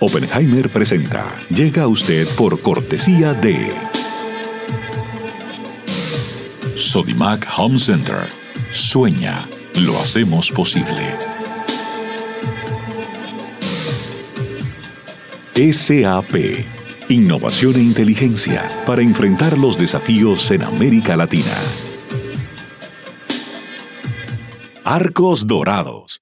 Oppenheimer presenta. Llega a usted por cortesía de Sodimac Home Center. Sueña, lo hacemos posible. SAP. Innovación e inteligencia para enfrentar los desafíos en América Latina. Arcos Dorados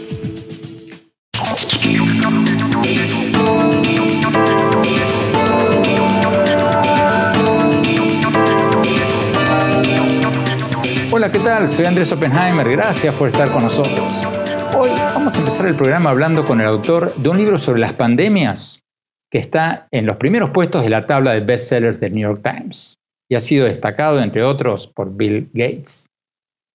Hola, ¿qué tal? Soy Andrés Oppenheimer. Gracias por estar con nosotros. Hoy vamos a empezar el programa hablando con el autor de un libro sobre las pandemias que está en los primeros puestos de la tabla de bestsellers del New York Times y ha sido destacado, entre otros, por Bill Gates.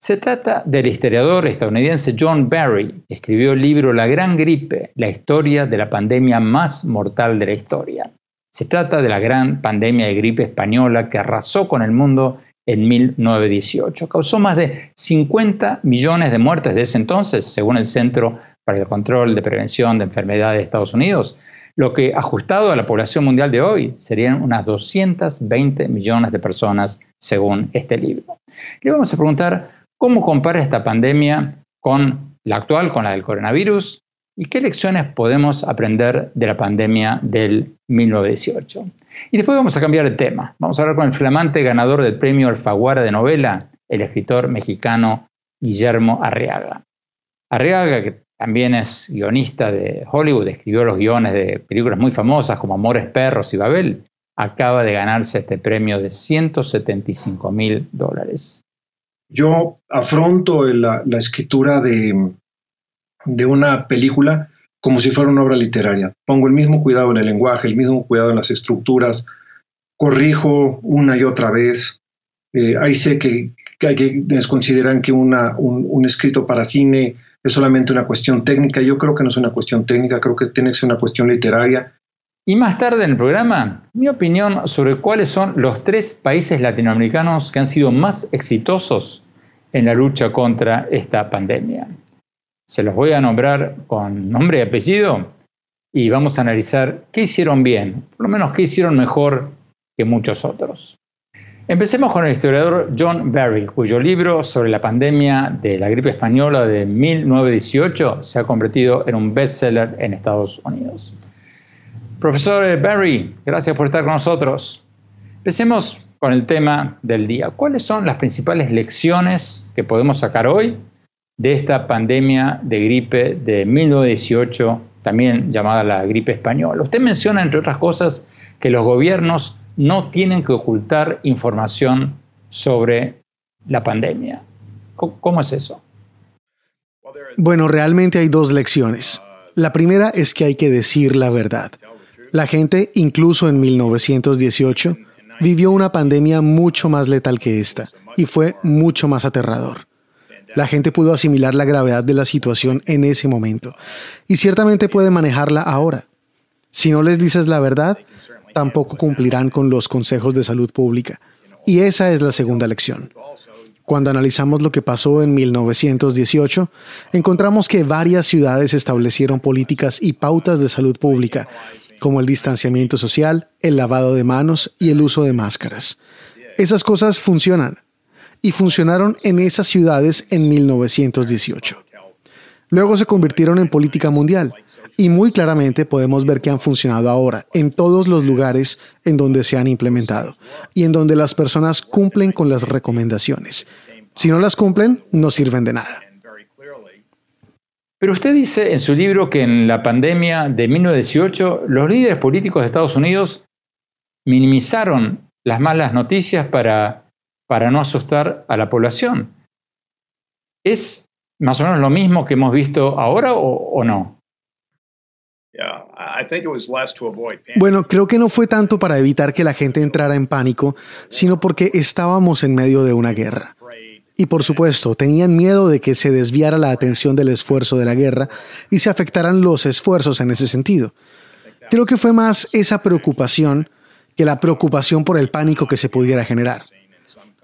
Se trata del historiador estadounidense John Barry, que escribió el libro La Gran Gripe, la historia de la pandemia más mortal de la historia. Se trata de la gran pandemia de gripe española que arrasó con el mundo en 1918. Causó más de 50 millones de muertes de ese entonces, según el Centro para el Control de Prevención de Enfermedades de Estados Unidos, lo que ajustado a la población mundial de hoy serían unas 220 millones de personas, según este libro. Le vamos a preguntar cómo compara esta pandemia con la actual, con la del coronavirus, y qué lecciones podemos aprender de la pandemia del 1918. Y después vamos a cambiar de tema. Vamos a hablar con el flamante ganador del premio Alfaguara de novela, el escritor mexicano Guillermo Arriaga. Arriaga, que también es guionista de Hollywood, escribió los guiones de películas muy famosas como Amores Perros y Babel, acaba de ganarse este premio de 175 mil dólares. Yo afronto la, escritura de, de una película como si fuera una obra literaria. Pongo el mismo cuidado en el lenguaje, el mismo cuidado en las estructuras, corrijo una y otra vez. Eh, ahí sé que, hay quienes consideran que una, un, escrito para cine es solamente una cuestión técnica. Yo creo que no es una cuestión técnica, creo que tiene que ser una cuestión literaria. Y más tarde en el programa, mi opinión sobre cuáles son los tres países latinoamericanos que han sido más exitosos en la lucha contra esta pandemia se los voy a nombrar con nombre y apellido y vamos a analizar qué hicieron bien, por lo menos qué hicieron mejor que muchos otros. Empecemos con el historiador John Barry, cuyo libro sobre la pandemia de la gripe española de 1918 se ha convertido en un bestseller en Estados Unidos. Profesor Barry, gracias por estar con nosotros. Empecemos con el tema del día. ¿Cuáles son las principales lecciones que podemos sacar hoy de esta pandemia de gripe de 1918, también llamada la gripe española? Usted menciona, entre otras cosas, que los gobiernos no tienen que ocultar información sobre la pandemia. ¿Cómo es eso? Bueno, realmente hay dos lecciones. La primera es que hay que decir la verdad. La gente, incluso en 1918, vivió una pandemia mucho más letal que esta y fue mucho más aterrador. La gente pudo asimilar la gravedad de la situación en ese momento y ciertamente puede manejarla ahora. Si no les dices la verdad, tampoco cumplirán con los consejos de salud pública. Y esa es la segunda lección. Cuando analizamos lo que pasó en 1918, encontramos que varias ciudades establecieron políticas y pautas de salud pública, como el distanciamiento social, el lavado de manos y el uso de máscaras. Esas cosas funcionan, y funcionaron en esas ciudades en 1918. Luego se convirtieron en política mundial, y muy claramente podemos ver que han funcionado ahora en todos los lugares en donde se han implementado y en donde las personas cumplen con las recomendaciones. Si no las cumplen, no sirven de nada. Pero usted dice en su libro que en la pandemia de 1918 los líderes políticos de Estados Unidos minimizaron las malas noticias para, para no asustar a la población. ¿Es más o menos lo mismo que hemos visto ahora o no? Bueno, creo que no fue tanto para evitar que la gente entrara en pánico, sino porque estábamos en medio de una guerra. Y por supuesto, tenían miedo de que se desviara la atención del esfuerzo de la guerra y se afectaran los esfuerzos en ese sentido. Creo que fue más esa preocupación que la preocupación por el pánico que se pudiera generar.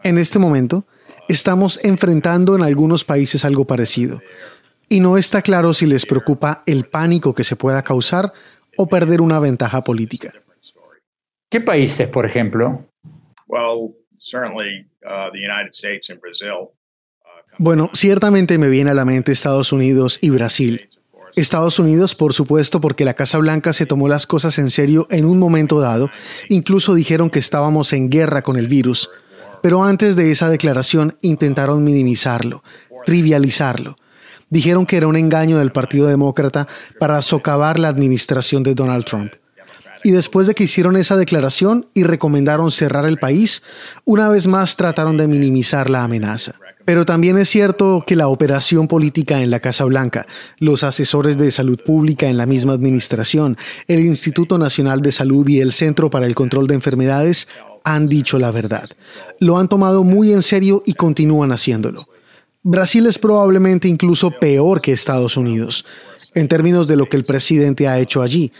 En este momento, estamos enfrentando en algunos países algo parecido y no está claro si les preocupa el pánico que se pueda causar o perder una ventaja política. ¿Qué países, por ejemplo? Bueno, ciertamente me viene a la mente Estados Unidos y Brasil. Estados Unidos, por supuesto, porque la Casa Blanca se tomó las cosas en serio en un momento dado, incluso dijeron que estábamos en guerra con el virus, pero antes de esa declaración intentaron minimizarlo, trivializarlo, dijeron que era un engaño del Partido Demócrata para socavar la administración de Donald Trump. Y después de que hicieron esa declaración y recomendaron cerrar el país, una vez más trataron de minimizar la amenaza. Pero también es cierto que la operación política en la Casa Blanca, los asesores de salud pública en la misma administración, el Instituto Nacional de Salud y el Centro para el Control de Enfermedades han dicho la verdad. Lo han tomado muy en serio y continúan haciéndolo. Brasil es probablemente incluso peor que Estados Unidos en términos de lo que el presidente ha hecho allí.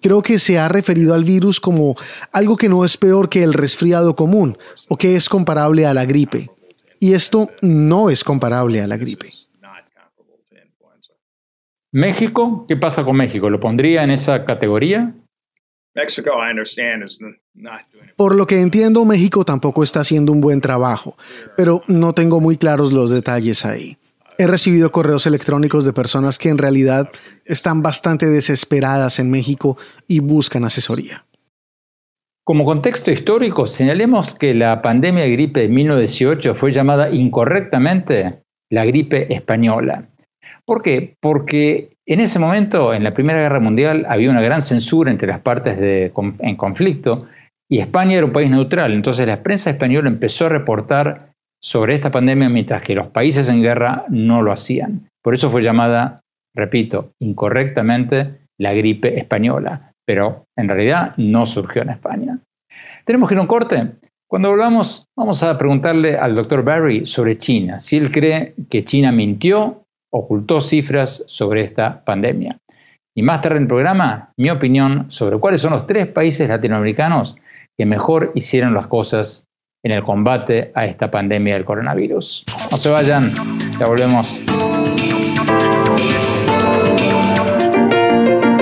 Creo que se ha referido al virus como algo que no es peor que el resfriado común o que es comparable a la gripe. Y esto no es comparable a la gripe. México, ¿qué pasa con México? ¿Lo pondría en esa categoría? Por lo que entiendo, México tampoco está haciendo un buen trabajo, pero no tengo muy claros los detalles ahí. He recibido correos electrónicos de personas que en realidad están bastante desesperadas en México y buscan asesoría. Como contexto histórico, señalemos que la pandemia de gripe de 1918 fue llamada incorrectamente la gripe española. ¿Por qué? Porque en ese momento, en la Primera Guerra Mundial, había una gran censura entre las partes en conflicto y España era un país neutral. Entonces la prensa española empezó a reportar sobre esta pandemia mientras que los países en guerra no lo hacían. Por eso fue llamada, repito, incorrectamente la gripe española, pero en realidad no surgió en España. Tenemos que ir a un corte. Cuando volvamos, vamos a preguntarle al doctor Barry sobre China, si él cree que China mintió ocultó cifras sobre esta pandemia. Y más tarde en el programa, mi opinión sobre cuáles son los tres países latinoamericanos que mejor hicieron las cosas en el combate a esta pandemia del coronavirus. No se vayan, ya volvemos.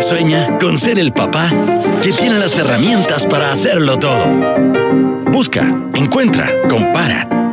Sueña con ser el papá que tiene las herramientas para hacerlo todo. Busca, encuentra, compara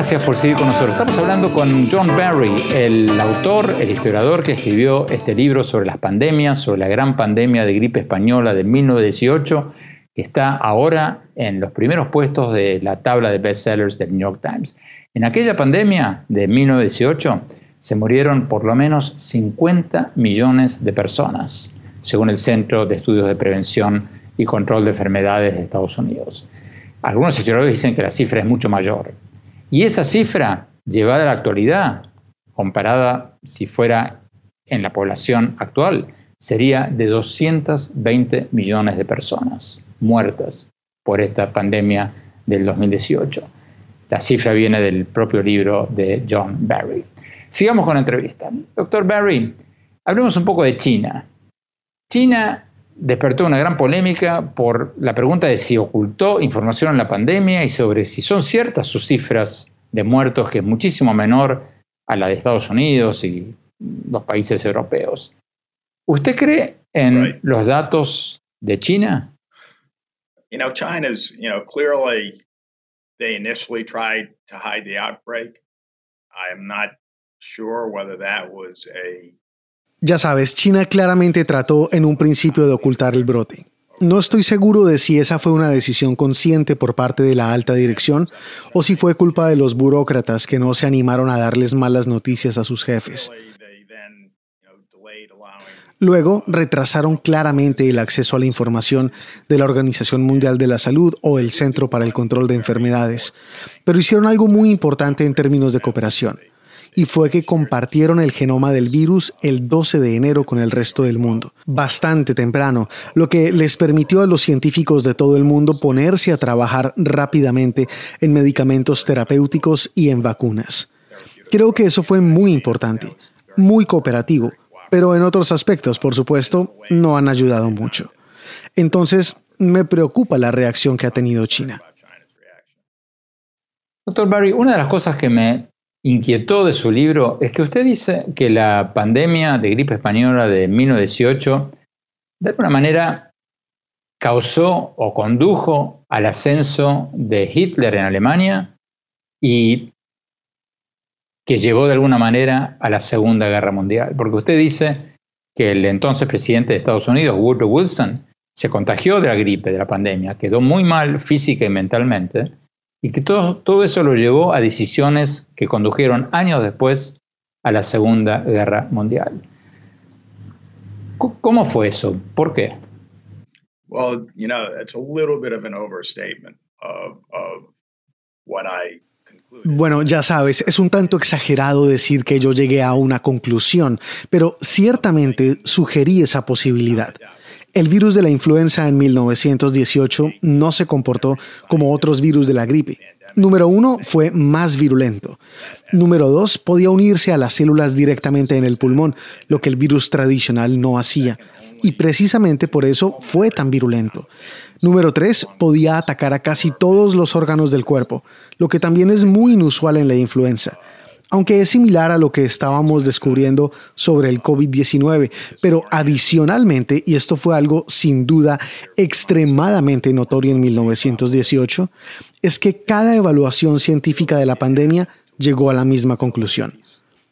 Gracias por seguir con nosotros. Estamos hablando con John Barry, el autor, el historiador que escribió este libro sobre las pandemias, sobre la gran pandemia de gripe española de 1918, que está ahora en los primeros puestos de la tabla de bestsellers del New York Times. En aquella pandemia de 1918 se murieron por lo menos 50 millones de personas, según el Centro de Estudios de Prevención y Control de Enfermedades de Estados Unidos. Algunos historiadores dicen que la cifra es mucho mayor. Y esa cifra, llevada a la actualidad, comparada si fuera en la población actual, sería de 220 millones de personas muertas por esta pandemia del 2018. La cifra viene del propio libro de John Barry. Sigamos con la entrevista. Doctor Barry, hablemos un poco de China. China despertó una gran polémica por la pregunta de si ocultó información en la pandemia y sobre si son ciertas sus cifras de muertos, que es muchísimo menor a la de Estados Unidos y los países europeos. ¿Usted cree en los datos de China? You know, China's, you know, clearly they initially tried to hide the outbreak. I am not sure whether that was a ya sabes, China claramente trató en un principio de ocultar el brote. No estoy seguro de si esa fue una decisión consciente por parte de la alta dirección o si fue culpa de los burócratas que no se animaron a darles malas noticias a sus jefes. Luego retrasaron claramente el acceso a la información de la Organización Mundial de la Salud o el Centro para el Control de Enfermedades, pero hicieron algo muy importante en términos de cooperación y fue que compartieron el genoma del virus el 12 de enero con el resto del mundo, bastante temprano, lo que les permitió a los científicos de todo el mundo ponerse a trabajar rápidamente en medicamentos terapéuticos y en vacunas. Creo que eso fue muy importante, muy cooperativo, pero en otros aspectos, por supuesto, no han ayudado mucho. Entonces, me preocupa la reacción que ha tenido China. Doctor Barry, una de las cosas que me inquietó de su libro es que usted dice que la pandemia de gripe española de 1918 de alguna manera causó o condujo al ascenso de Hitler en Alemania y que llevó de alguna manera a la Segunda Guerra Mundial. Porque usted dice que el entonces presidente de Estados Unidos, Woodrow Wilson, se contagió de la gripe, de la pandemia, quedó muy mal física y mentalmente, y que todo, todo eso lo llevó a decisiones que condujeron años después a la Segunda Guerra Mundial. ¿Cómo fue eso? ¿Por qué? Well, you know, it's a little bit of an overstatement of, of what I bueno, ya sabes, es un tanto exagerado decir que yo llegué a una conclusión, pero ciertamente sugerí esa posibilidad. El virus de la influenza en 1918 no se comportó como otros virus de la gripe. Número uno, fue más virulento. Número dos, podía unirse a las células directamente en el pulmón, lo que el virus tradicional no hacía. Y precisamente por eso fue tan virulento. Número tres, podía atacar a casi todos los órganos del cuerpo, lo que también es muy inusual en la influenza aunque es similar a lo que estábamos descubriendo sobre el COVID-19, pero adicionalmente, y esto fue algo sin duda extremadamente notorio en 1918, es que cada evaluación científica de la pandemia llegó a la misma conclusión,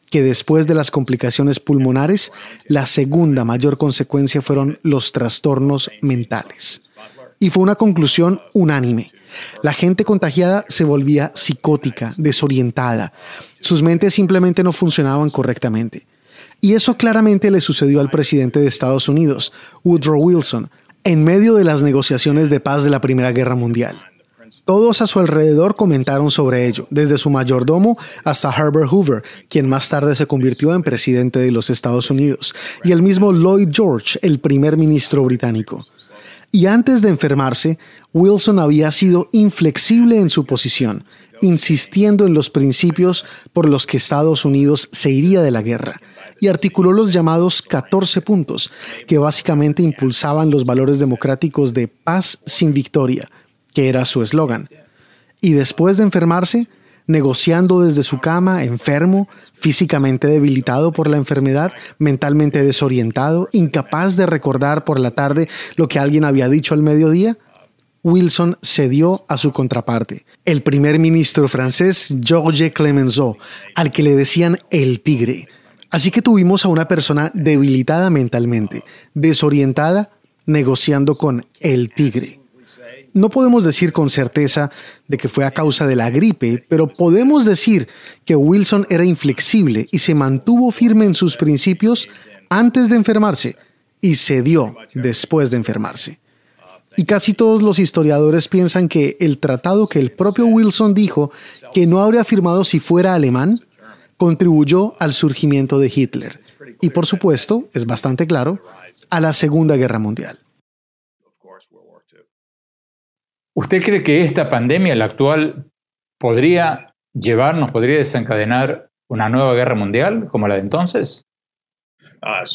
que después de las complicaciones pulmonares, la segunda mayor consecuencia fueron los trastornos mentales. Y fue una conclusión unánime. La gente contagiada se volvía psicótica, desorientada. Sus mentes simplemente no funcionaban correctamente. Y eso claramente le sucedió al presidente de Estados Unidos, Woodrow Wilson, en medio de las negociaciones de paz de la Primera Guerra Mundial. Todos a su alrededor comentaron sobre ello, desde su mayordomo hasta Herbert Hoover, quien más tarde se convirtió en presidente de los Estados Unidos, y el mismo Lloyd George, el primer ministro británico. Y antes de enfermarse, Wilson había sido inflexible en su posición, insistiendo en los principios por los que Estados Unidos se iría de la guerra, y articuló los llamados 14 puntos, que básicamente impulsaban los valores democráticos de paz sin victoria, que era su eslogan. Y después de enfermarse, negociando desde su cama, enfermo, físicamente debilitado por la enfermedad, mentalmente desorientado, incapaz de recordar por la tarde lo que alguien había dicho al mediodía? Wilson cedió a su contraparte, el primer ministro francés Georges Clemenceau, al que le decían el tigre. Así que tuvimos a una persona debilitada mentalmente, desorientada, negociando con el tigre. No podemos decir con certeza de que fue a causa de la gripe, pero podemos decir que Wilson era inflexible y se mantuvo firme en sus principios antes de enfermarse y cedió después de enfermarse. Y casi todos los historiadores piensan que el tratado que el propio Wilson dijo que no habría firmado si fuera alemán contribuyó al surgimiento de Hitler. Y por supuesto, es bastante claro, a la Segunda Guerra Mundial. ¿Usted cree que esta pandemia, la actual, podría llevarnos, podría desencadenar una nueva guerra mundial como la de entonces? Uh,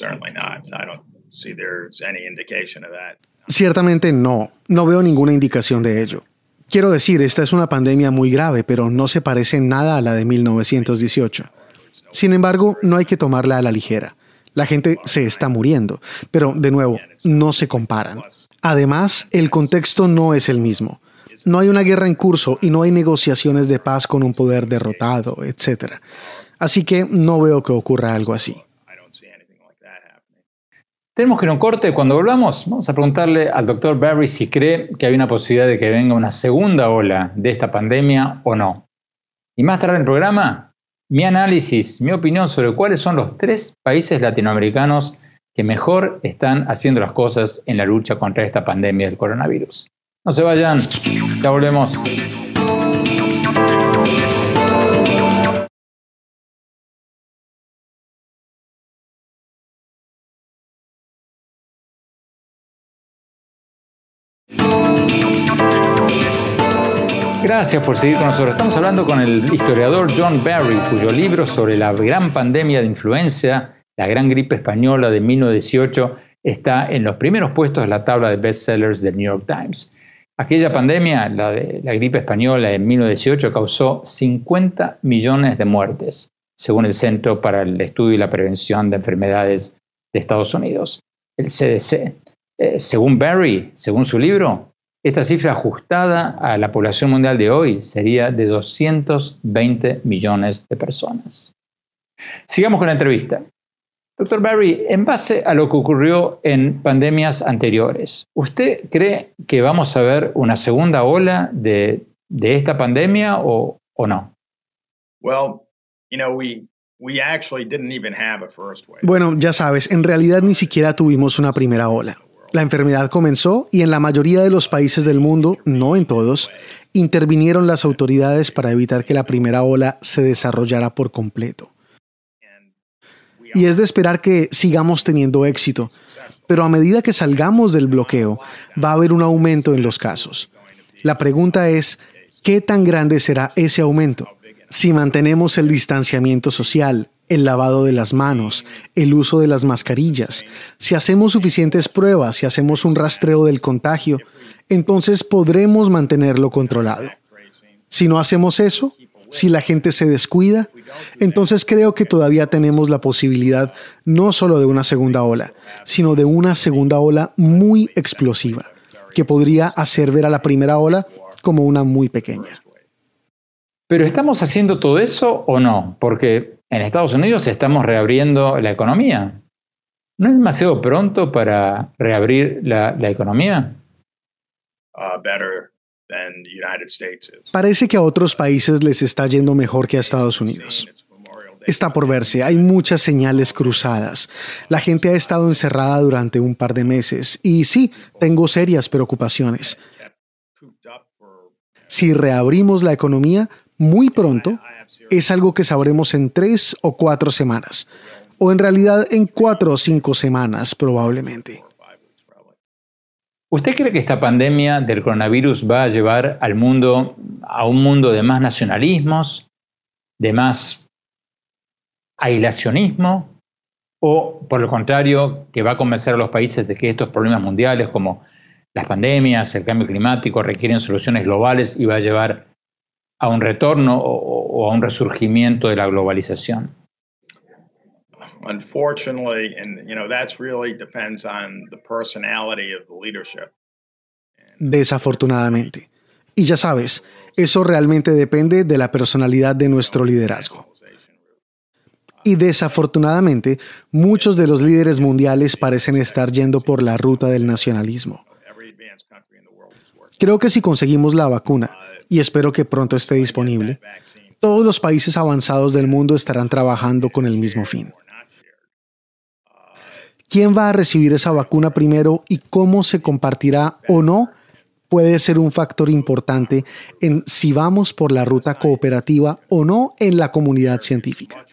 Ciertamente no, no veo ninguna indicación de ello. Quiero decir, esta es una pandemia muy grave, pero no se parece en nada a la de 1918. Sin embargo, no hay que tomarla a la ligera. La gente se está muriendo, pero de nuevo, no se comparan. Además, el contexto no es el mismo. No hay una guerra en curso y no hay negociaciones de paz con un poder derrotado, etc. Así que no veo que ocurra algo así. Tenemos que ir a un corte. Cuando volvamos, vamos a preguntarle al doctor Barry si cree que hay una posibilidad de que venga una segunda ola de esta pandemia o no. Y más tarde en el programa, mi análisis, mi opinión sobre cuáles son los tres países latinoamericanos que mejor están haciendo las cosas en la lucha contra esta pandemia del coronavirus. No se vayan, ya volvemos. Gracias por seguir con nosotros. Estamos hablando con el historiador John Barry, cuyo libro sobre la gran pandemia de influenza, la gran gripe española de 1918, está en los primeros puestos de la tabla de bestsellers del New York Times. Aquella pandemia, la de la gripe española de 1918, causó 50 millones de muertes, según el Centro para el Estudio y la Prevención de Enfermedades de Estados Unidos, el CDC. Eh, según Barry, según su libro, esta cifra ajustada a la población mundial de hoy sería de 220 millones de personas. Sigamos con la entrevista. Doctor Barry, en base a lo que ocurrió en pandemias anteriores, ¿usted cree que vamos a ver una segunda ola de, esta pandemia o, no? Bueno, ya sabes, en realidad ni siquiera tuvimos una primera ola. La enfermedad comenzó y en la mayoría de los países del mundo, no en todos, intervinieron las autoridades para evitar que la primera ola se desarrollara por completo. Y es de esperar que sigamos teniendo éxito, pero a medida que salgamos del bloqueo, va a haber un aumento en los casos. La pregunta es, ¿qué tan grande será ese aumento? Si mantenemos el distanciamiento social, el lavado de las manos, el uso de las mascarillas. Si hacemos suficientes pruebas, si hacemos un rastreo del contagio, entonces podremos mantenerlo controlado. Si no hacemos eso, si la gente se descuida, entonces creo que todavía tenemos la posibilidad no solo de una segunda ola, sino de una segunda ola muy explosiva, que podría hacer ver a la primera ola como una muy pequeña. Pero ¿estamos haciendo todo eso o no? Porque en Estados Unidos estamos reabriendo la economía. ¿No es demasiado pronto para reabrir la, economía? Uh, Parece que a otros países les está yendo mejor que a Estados Unidos. Está por verse, hay muchas señales cruzadas. La gente ha estado encerrada durante un par de meses y sí, tengo serias preocupaciones. Si reabrimos la economía, muy pronto es algo que sabremos en tres o cuatro semanas, o en realidad en cuatro o cinco semanas probablemente. ¿Usted cree que esta pandemia del coronavirus va a llevar al mundo a un mundo de más nacionalismos, de más aislacionismo, o por lo contrario, que va a convencer a los países de que estos problemas mundiales como las pandemias, el cambio climático requieren soluciones globales y va a llevar a un retorno o, a un resurgimiento de la globalización? Unfortunately, and you know that's really depends on the personality of the leadership. Desafortunadamente. Y ya sabes, eso realmente depende de la personalidad de nuestro liderazgo. Y desafortunadamente, muchos de los líderes mundiales parecen estar yendo por la ruta del nacionalismo. Creo que si conseguimos la vacuna, y espero que pronto esté disponible, todos los países avanzados del mundo estarán trabajando con el mismo fin. ¿Quién va a recibir esa vacuna primero y cómo se compartirá o no? puede ser un factor importante en si vamos por la ruta cooperativa o no en la comunidad científica.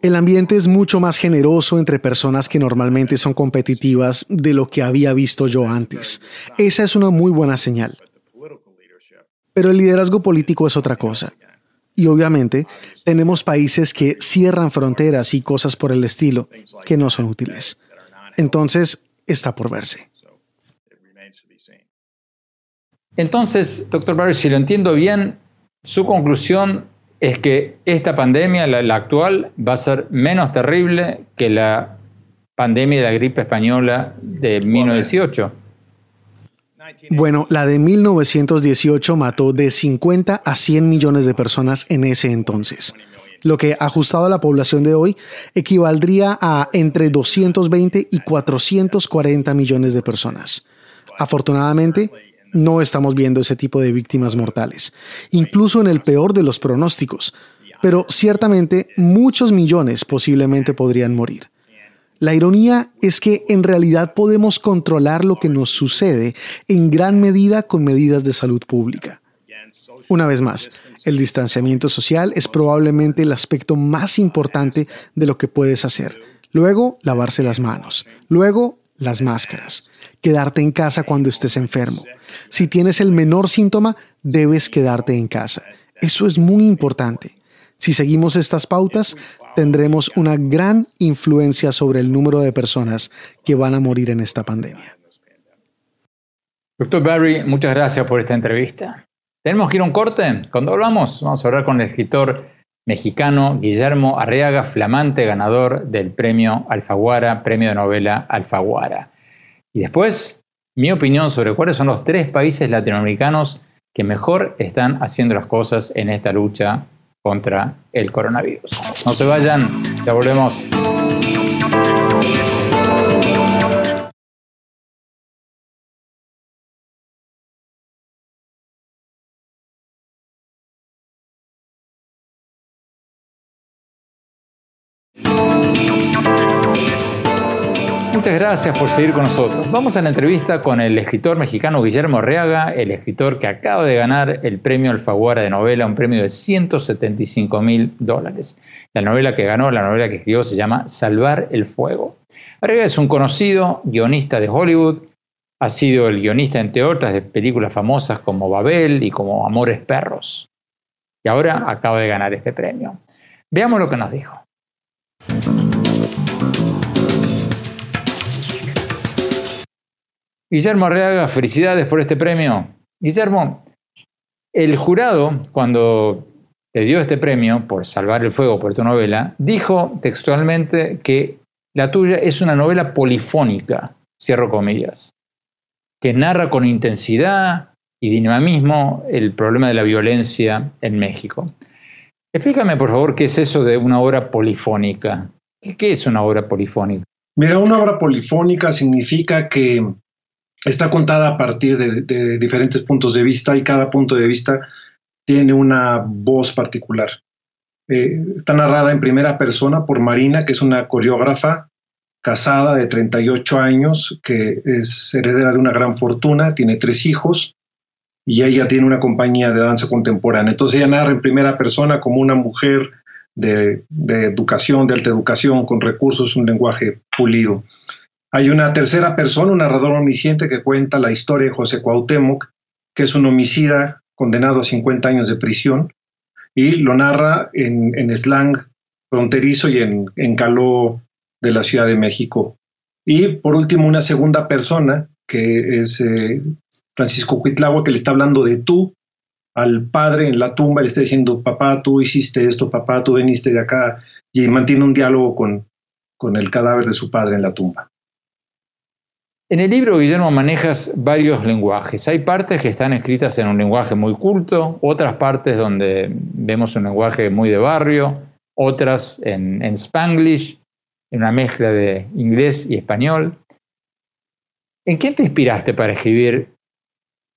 El ambiente es mucho más generoso entre personas que normalmente son competitivas de lo que había visto yo antes. Esa es una muy buena señal. Pero el liderazgo político es otra cosa. Y obviamente tenemos países que cierran fronteras y cosas por el estilo que no son útiles. Entonces, está por verse. Entonces, doctor Barry, si lo entiendo bien, su conclusión es que esta pandemia, la, actual, va a ser menos terrible que la pandemia de la gripe española de 1918. Bueno, la de 1918 mató de 50 a 100 millones de personas en ese entonces, lo que ajustado a la población de hoy equivaldría a entre 220 y 440 millones de personas. Afortunadamente, no estamos viendo ese tipo de víctimas mortales, incluso en el peor de los pronósticos, pero ciertamente muchos millones posiblemente podrían morir. La ironía es que en realidad podemos controlar lo que nos sucede en gran medida con medidas de salud pública. Una vez más, el distanciamiento social es probablemente el aspecto más importante de lo que puedes hacer. Luego, lavarse las manos. Luego, las máscaras. Quedarte en casa cuando estés enfermo. Si tienes el menor síntoma, debes quedarte en casa. Eso es muy importante. Si seguimos estas pautas, tendremos una gran influencia sobre el número de personas que van a morir en esta pandemia. Doctor Barry, muchas gracias por esta entrevista. Tenemos que ir a un corte. Cuando hablamos, vamos a hablar con el escritor mexicano Guillermo Arriaga, flamante ganador del premio Alfaguara, premio de novela Alfaguara. Y después, mi opinión sobre cuáles son los tres países latinoamericanos que mejor están haciendo las cosas en esta lucha contra el coronavirus. No se vayan, ya volvemos. Gracias por seguir con nosotros. Vamos a la entrevista con el escritor mexicano Guillermo Arriaga, el escritor que acaba de ganar el premio Alfaguara de novela, un premio de 175 mil dólares. La novela que ganó, la novela que escribió, se llama Salvar el Fuego. Arriaga es un conocido guionista de Hollywood, ha sido el guionista, entre otras, de películas famosas como Babel y como Amores Perros. Y ahora acaba de ganar este premio. Veamos lo que nos dijo. Guillermo Arreaga, felicidades por este premio. Guillermo, el jurado, cuando te dio este premio por Salvar el Fuego por tu novela, dijo textualmente que la tuya es una novela polifónica, cierro comillas, que narra con intensidad y dinamismo el problema de la violencia en México. Explícame, por favor, qué es eso de una obra polifónica. ¿Qué es una obra polifónica? Mira, una obra polifónica significa que está contada a partir de, diferentes puntos de vista y cada punto de vista tiene una voz particular. Eh, está narrada en primera persona por Marina, que es una coreógrafa casada de 38 años, que es heredera de una gran fortuna, tiene tres hijos y ella tiene una compañía de danza contemporánea. Entonces ella narra en primera persona como una mujer de, de educación, de alta educación, con recursos, un lenguaje pulido. Hay una tercera persona, un narrador omnisciente que cuenta la historia de José Cuauhtémoc, que es un homicida condenado a 50 años de prisión, y lo narra en, slang fronterizo y en, caló de la Ciudad de México. Y por último, una segunda persona, que es eh, Francisco Cuitlagua, que le está hablando de tú, al padre en la tumba le está diciendo, papá, tú hiciste esto, papá, tú viniste de acá, y mantiene un diálogo con, con el cadáver de su padre en la tumba. En el libro, Guillermo, manejas varios lenguajes. Hay partes que están escritas en un lenguaje muy culto, otras partes donde vemos un lenguaje muy de barrio, otras en, en spanglish, en una mezcla de inglés y español. ¿En quién te inspiraste para escribir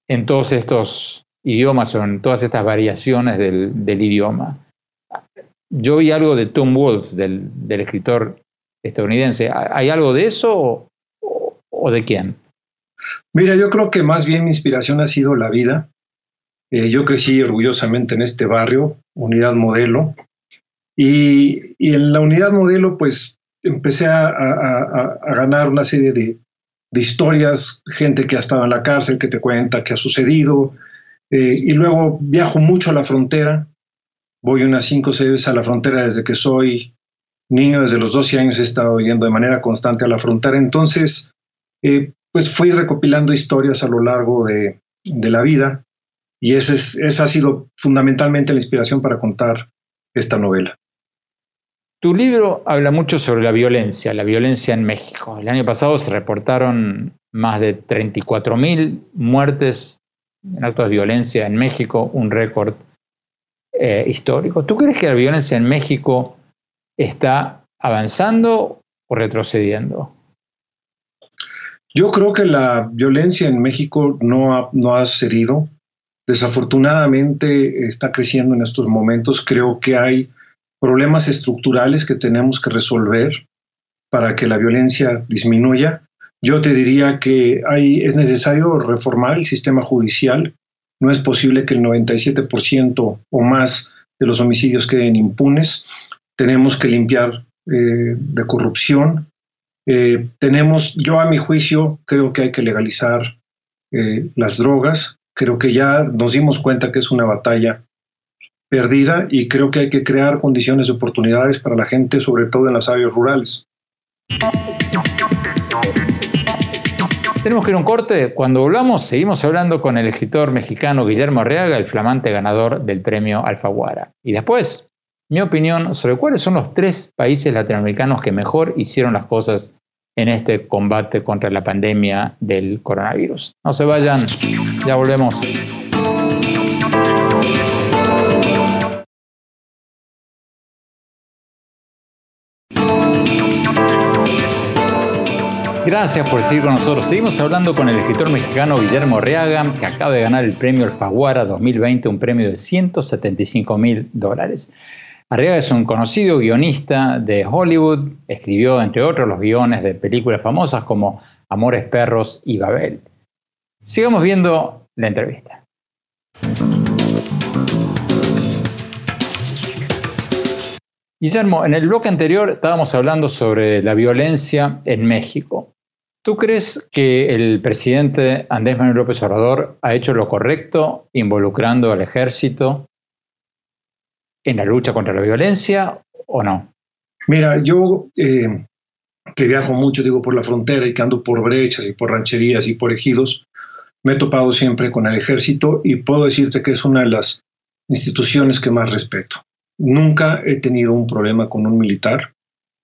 en todos estos idiomas o en todas estas variaciones del, idioma? Yo vi algo de Tom Wolfe, del, escritor estadounidense. ¿Hay algo de eso o, de quién? Mira, yo creo que más bien mi inspiración ha sido la vida. Eh, yo crecí orgullosamente en este barrio, Unidad Modelo, y, en la Unidad Modelo, pues empecé a, ganar una serie de, historias, gente que ha estado en la cárcel, que te cuenta qué ha sucedido, eh, y luego viajo mucho a la frontera, voy unas cinco o seis veces a la frontera desde que soy niño, desde los 12 años he estado yendo de manera constante a la frontera, entonces eh, pues fui recopilando historias a lo largo de, la vida y esa, ha sido fundamentalmente la inspiración para contar esta novela. Tu libro habla mucho sobre la violencia, la violencia en México. El año pasado se reportaron más de 34.000 muertes en actos de violencia en México, un récord eh, histórico. ¿Tú crees que la violencia en México está avanzando o retrocediendo? Yo creo que la violencia en México no ha, no ha cedido. Desafortunadamente está creciendo en estos momentos. Creo que hay problemas estructurales que tenemos que resolver para que la violencia disminuya. Yo te diría que hay, es necesario reformar el sistema judicial. No es posible que el 97% o más de los homicidios queden impunes. Tenemos que limpiar eh, de corrupción. Eh, tenemos, yo a mi juicio, creo que hay que legalizar eh, las drogas. Creo que ya nos dimos cuenta que es una batalla perdida y creo que hay que crear condiciones de oportunidades para la gente, sobre todo en las áreas rurales. Tenemos que ir a un corte. Cuando volvamos, seguimos hablando con el escritor mexicano Guillermo Arriaga, el flamante ganador del premio Alfaguara. Y después, mi opinión sobre cuáles son los tres países latinoamericanos que mejor hicieron las cosas en este combate contra la pandemia del coronavirus. No se vayan, ya volvemos. Gracias por seguir con nosotros. Seguimos hablando con el escritor mexicano Guillermo Reaga, que acaba de ganar el premio Alfaguara 2020, un premio de 175 mil dólares. Arriaga es un conocido guionista de Hollywood, escribió entre otros los guiones de películas famosas como Amores Perros y Babel. Sigamos viendo la entrevista. Guillermo, en el bloque anterior estábamos hablando sobre la violencia en México. ¿Tú crees que el presidente Andrés Manuel López Obrador ha hecho lo correcto involucrando al ejército en la lucha contra la violencia o no? Mira, yo eh, que viajo mucho, digo, por la frontera y que ando por brechas y por rancherías y por ejidos, me he topado siempre con el ejército y puedo decirte que es una de las instituciones que más respeto. Nunca he tenido un problema con un militar.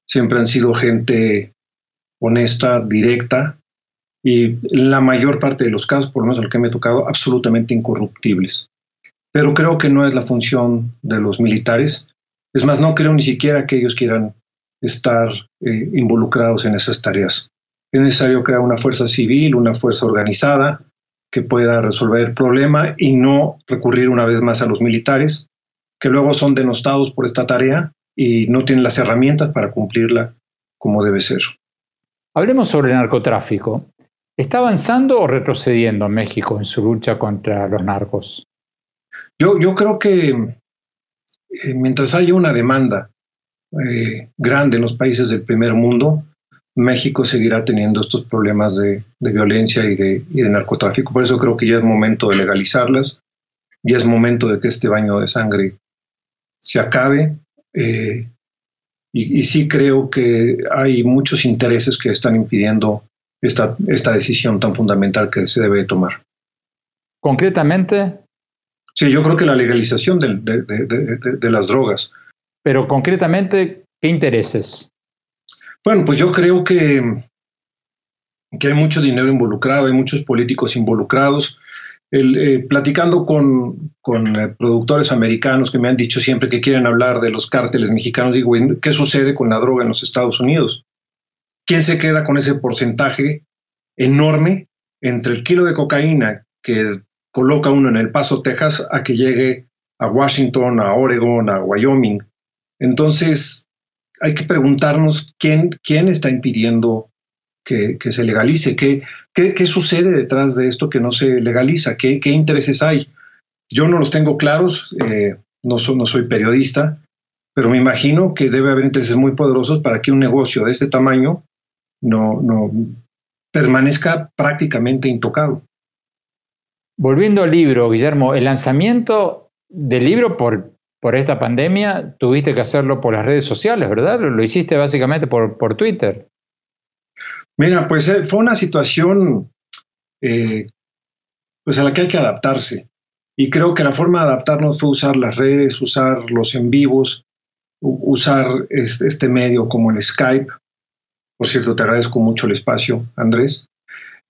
Siempre han sido gente honesta, directa y la mayor parte de los casos, por lo menos lo que me ha tocado, absolutamente incorruptibles. Pero creo que no es la función de los militares. Es más, no creo ni siquiera que ellos quieran estar eh, involucrados en esas tareas. Es necesario crear una fuerza civil, una fuerza organizada que pueda resolver el problema y no recurrir una vez más a los militares, que luego son denostados por esta tarea y no tienen las herramientas para cumplirla como debe ser. Hablemos sobre el narcotráfico. ¿Está avanzando o retrocediendo México en su lucha contra los narcos? Yo, yo creo que eh, mientras haya una demanda eh, grande en los países del primer mundo, México seguirá teniendo estos problemas de, violencia y de, narcotráfico. Por eso creo que ya es momento de legalizarlas, ya es momento de que este baño de sangre se acabe. Eh, y, sí creo que hay muchos intereses que están impidiendo esta, esta decisión tan fundamental que se debe tomar. Concretamente. Sí, yo creo que la legalización de, las drogas. Pero concretamente, ¿qué intereses? Bueno, pues yo creo que, que hay mucho dinero involucrado, hay muchos políticos involucrados. Eh, platicando con, con eh, productores americanos que me han dicho siempre que quieren hablar de los cárteles mexicanos, digo, ¿qué sucede con la droga en los Estados Unidos? ¿Quién se queda con ese porcentaje enorme entre el kilo de cocaína que coloca uno en El Paso, Texas, a que llegue a Washington, a Oregon, a Wyoming. Entonces, hay que preguntarnos quién, quién está impidiendo que, se legalice, ¿Qué, ¿Qué, sucede detrás de esto que no se legaliza, qué, qué intereses hay. Yo no los tengo claros, eh, no, no soy periodista, pero me imagino que debe haber intereses muy poderosos para que un negocio de este tamaño no, no permanezca prácticamente intocado. Volviendo al libro, Guillermo, el lanzamiento del libro por, por esta pandemia tuviste que hacerlo por las redes sociales, ¿verdad? Lo hiciste básicamente por, por Twitter. Mira, pues eh, fue una situación eh, pues a la que hay que adaptarse. Y creo que la forma de adaptarnos fue usar las redes, usar los en vivos, usar este, este medio como el Skype. Por cierto, te agradezco mucho el espacio, Andrés.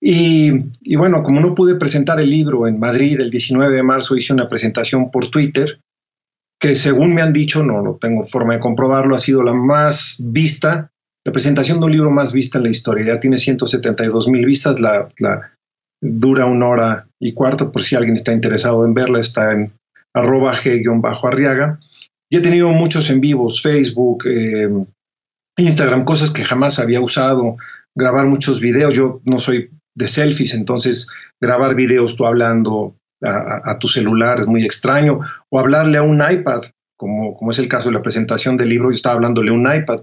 Y, bueno, como no pude presentar el libro en Madrid el 19 de marzo, hice una presentación por Twitter, que según me han dicho, no, no tengo forma de comprobarlo, ha sido la más vista, la presentación de un libro más vista en la historia. Ya tiene 172 mil vistas, la, dura una hora y cuarto, por si alguien está interesado en verla, está en arroba g-arriaga. Y he tenido muchos en vivos, Facebook, eh, Instagram, cosas que jamás había usado, grabar muchos videos. Yo no soy de selfies, entonces grabar videos tú hablando a, tu celular es muy extraño, o hablarle a un iPad, como, como es el caso de la presentación del libro, yo estaba hablándole a un iPad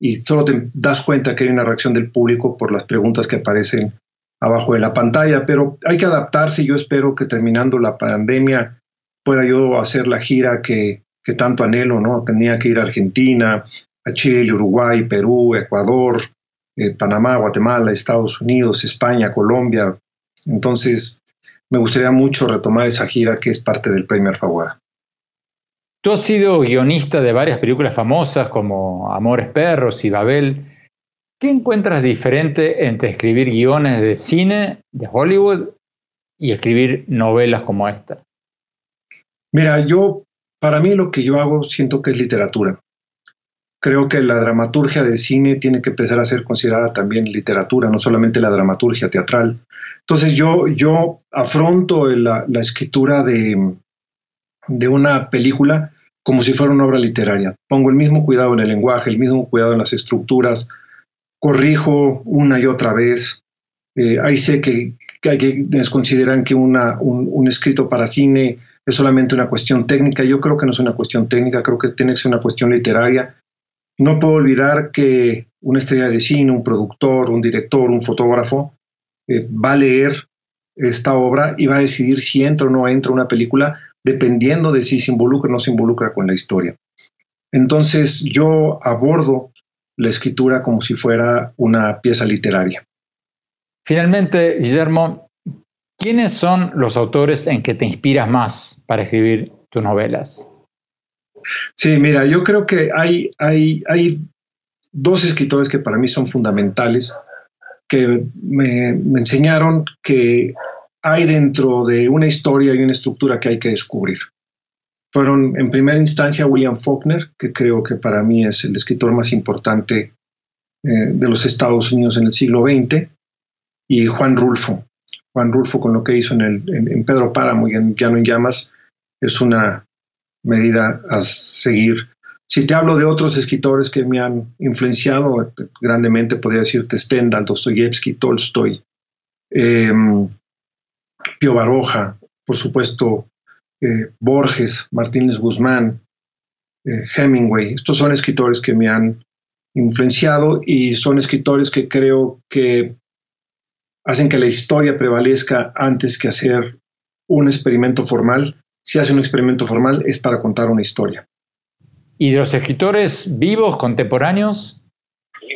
y solo te das cuenta que hay una reacción del público por las preguntas que aparecen abajo de la pantalla, pero hay que adaptarse yo espero que terminando la pandemia pueda yo hacer la gira que, que tanto anhelo, ¿no? Tenía que ir a Argentina, a Chile, Uruguay, Perú, Ecuador, eh, Panamá, Guatemala, Estados Unidos, España, Colombia. Entonces, me gustaría mucho retomar esa gira que es parte del Premio Alfaguara. Tú has sido guionista de varias películas famosas como Amores Perros y Babel. ¿Qué encuentras diferente entre escribir guiones de cine, de Hollywood, y escribir novelas como esta? Mira, yo, para mí lo que yo hago siento que es literatura creo que la dramaturgia de cine tiene que empezar a ser considerada también literatura, no solamente la dramaturgia teatral. Entonces yo, yo afronto la, escritura de, de una película como si fuera una obra literaria. Pongo el mismo cuidado en el lenguaje, el mismo cuidado en las estructuras, corrijo una y otra vez. Eh, ahí sé que, hay quienes consideran que una, un, un, escrito para cine es solamente una cuestión técnica. Yo creo que no es una cuestión técnica, creo que tiene que ser una cuestión literaria. No puedo olvidar que una estrella de cine, un productor, un director, un fotógrafo, eh, va a leer esta obra y va a decidir si entra o no entra una película, dependiendo de si se involucra o no se involucra con la historia. Entonces yo abordo la escritura como si fuera una pieza literaria. Finalmente, Guillermo, ¿quiénes son los autores en que te inspiras más para escribir tus novelas? Sí, mira, yo creo que hay, hay, hay dos escritores que para mí son fundamentales, que me, enseñaron que hay dentro de una historia y una estructura que hay que descubrir. Fueron en primera instancia William Faulkner, que creo que para mí es el escritor más importante eh, de los Estados Unidos en el siglo XX, y Juan Rulfo. Juan Rulfo con lo que hizo en, el, en Pedro Páramo y en Llano en Llamas es una medida a seguir. Si te hablo de otros escritores que me han influenciado grandemente, podría decirte Stendhal, Dostoyevsky, Tolstoy, em, Pío Baroja, por supuesto, eh, Borges, Martínez Guzmán, eh, Hemingway. Estos son escritores que me han influenciado y son escritores que creo que hacen que la historia prevalezca antes que hacer un experimento formal si hace un experimento formal es para contar una historia. ¿Y de los escritores vivos, contemporáneos?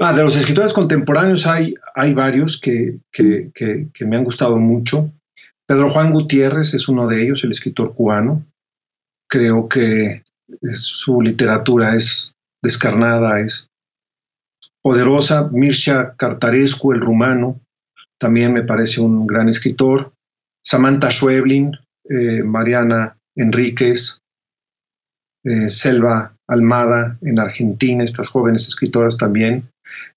Ah, de los escritores contemporáneos hay, hay varios que, que, me han gustado mucho. Pedro Juan Gutiérrez es uno de ellos, el escritor cubano. Creo que su literatura es descarnada, es poderosa. Mircea Cartarescu, el rumano, también me parece un gran escritor. Samantha Schweblin, eh, Mariana Enríquez, eh, Selva Almada en Argentina, estas jóvenes escritoras también.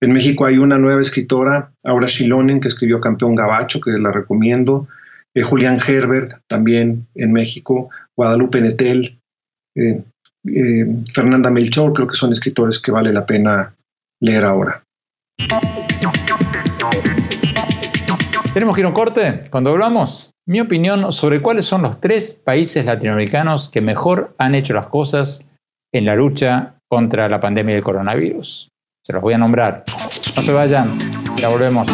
En México hay una nueva escritora, Aura Shilonen, que escribió Campeón Gabacho, que la recomiendo. Eh, Julián Herbert, también en México. Guadalupe Netel, Fernanda Melchor, creo que son escritores que vale la pena leer ahora. Tenemos que corte. Cuando hablamos, mi opinión sobre cuáles son los tres países latinoamericanos que mejor han hecho las cosas en la lucha contra la pandemia del coronavirus. Se los voy a nombrar. No se vayan, ya volvemos.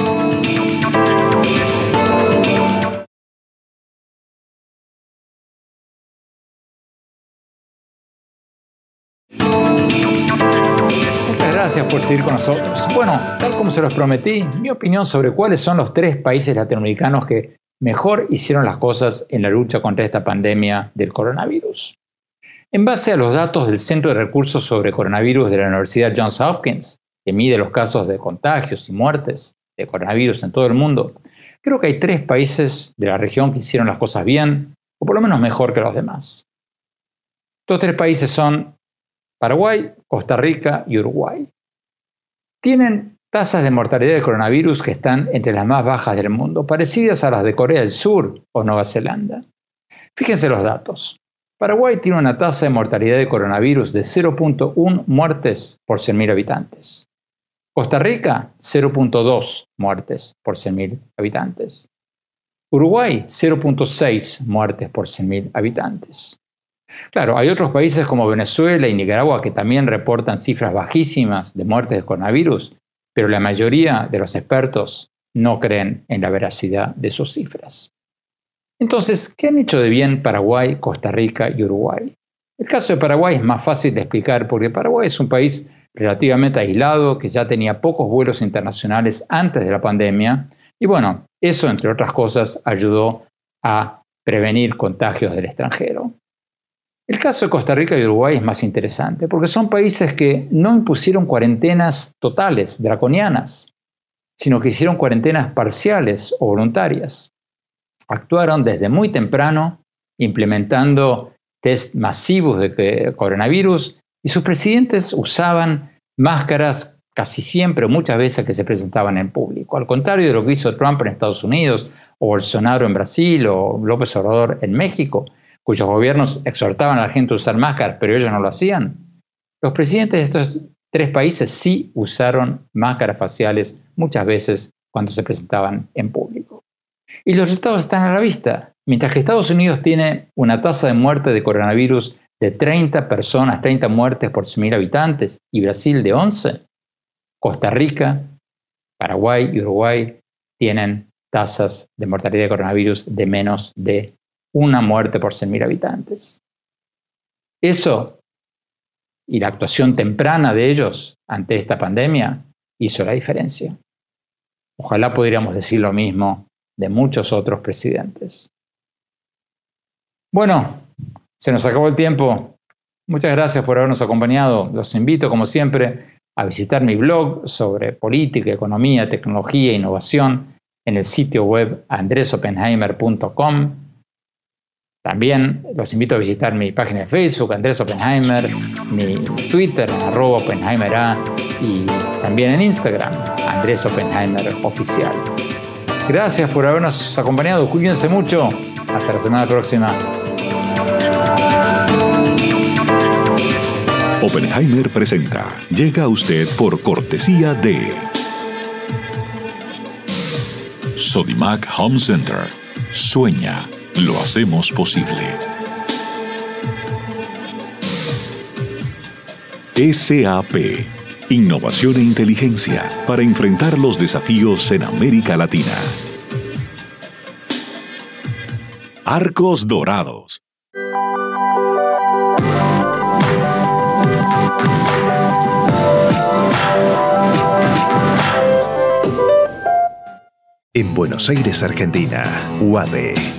gracias por seguir con nosotros. Bueno, tal como se los prometí, mi opinión sobre cuáles son los tres países latinoamericanos que mejor hicieron las cosas en la lucha contra esta pandemia del coronavirus. En base a los datos del Centro de Recursos sobre Coronavirus de la Universidad Johns Hopkins, que mide los casos de contagios y muertes de coronavirus en todo el mundo, creo que hay tres países de la región que hicieron las cosas bien, o por lo menos mejor que los demás. Estos tres países son Paraguay, Costa Rica y Uruguay. Tienen tasas de mortalidad de coronavirus que están entre las más bajas del mundo, parecidas a las de Corea del Sur o Nueva Zelanda. Fíjense los datos. Paraguay tiene una tasa de mortalidad de coronavirus de 0.1 muertes por 100.000 habitantes. Costa Rica, 0.2 muertes por 100.000 habitantes. Uruguay, 0.6 muertes por 100.000 habitantes. Claro, hay otros países como Venezuela y Nicaragua que también reportan cifras bajísimas de muertes de coronavirus, pero la mayoría de los expertos no creen en la veracidad de sus cifras. Entonces, ¿qué han hecho de bien Paraguay, Costa Rica y Uruguay? El caso de Paraguay es más fácil de explicar porque Paraguay es un país relativamente aislado que ya tenía pocos vuelos internacionales antes de la pandemia y bueno, eso entre otras cosas ayudó a prevenir contagios del extranjero. El caso de Costa Rica y Uruguay es más interesante porque son países que no impusieron cuarentenas totales, draconianas, sino que hicieron cuarentenas parciales o voluntarias. Actuaron desde muy temprano implementando test masivos de coronavirus y sus presidentes usaban máscaras casi siempre, muchas veces que se presentaban en público. Al contrario de lo que hizo Trump en Estados Unidos, o Bolsonaro en Brasil, o López Obrador en México, cuyos gobiernos exhortaban a la gente a usar máscaras, pero ellos no lo hacían. Los presidentes de estos tres países sí usaron máscaras faciales muchas veces cuando se presentaban en público. Y los resultados están a la vista. Mientras que Estados Unidos tiene una tasa de muerte de coronavirus de 30 personas, 30 muertes por 100.000 habitantes, y Brasil de 11, Costa Rica, Paraguay y Uruguay tienen tasas de mortalidad de coronavirus de menos de una muerte por 100.000 habitantes. Eso y la actuación temprana de ellos ante esta pandemia hizo la diferencia. Ojalá pudiéramos decir lo mismo de muchos otros presidentes. Bueno, se nos acabó el tiempo. Muchas gracias por habernos acompañado. Los invito, como siempre, a visitar mi blog sobre política, economía, tecnología e innovación en el sitio web andresopenheimer.com también los invito a visitar mi página de Facebook, Andrés Oppenheimer, mi Twitter, arroba Oppenheimer A, y también en Instagram, Andrés Oppenheimer Oficial. Gracias por habernos acompañado, cuídense mucho, hasta la semana próxima. Oppenheimer presenta. Llega a usted por cortesía de Sodimac Home Center. Sueña lo hacemos posible. SAP. Innovación e inteligencia para enfrentar los desafíos en América Latina. Arcos Dorados. En Buenos Aires, Argentina, UADE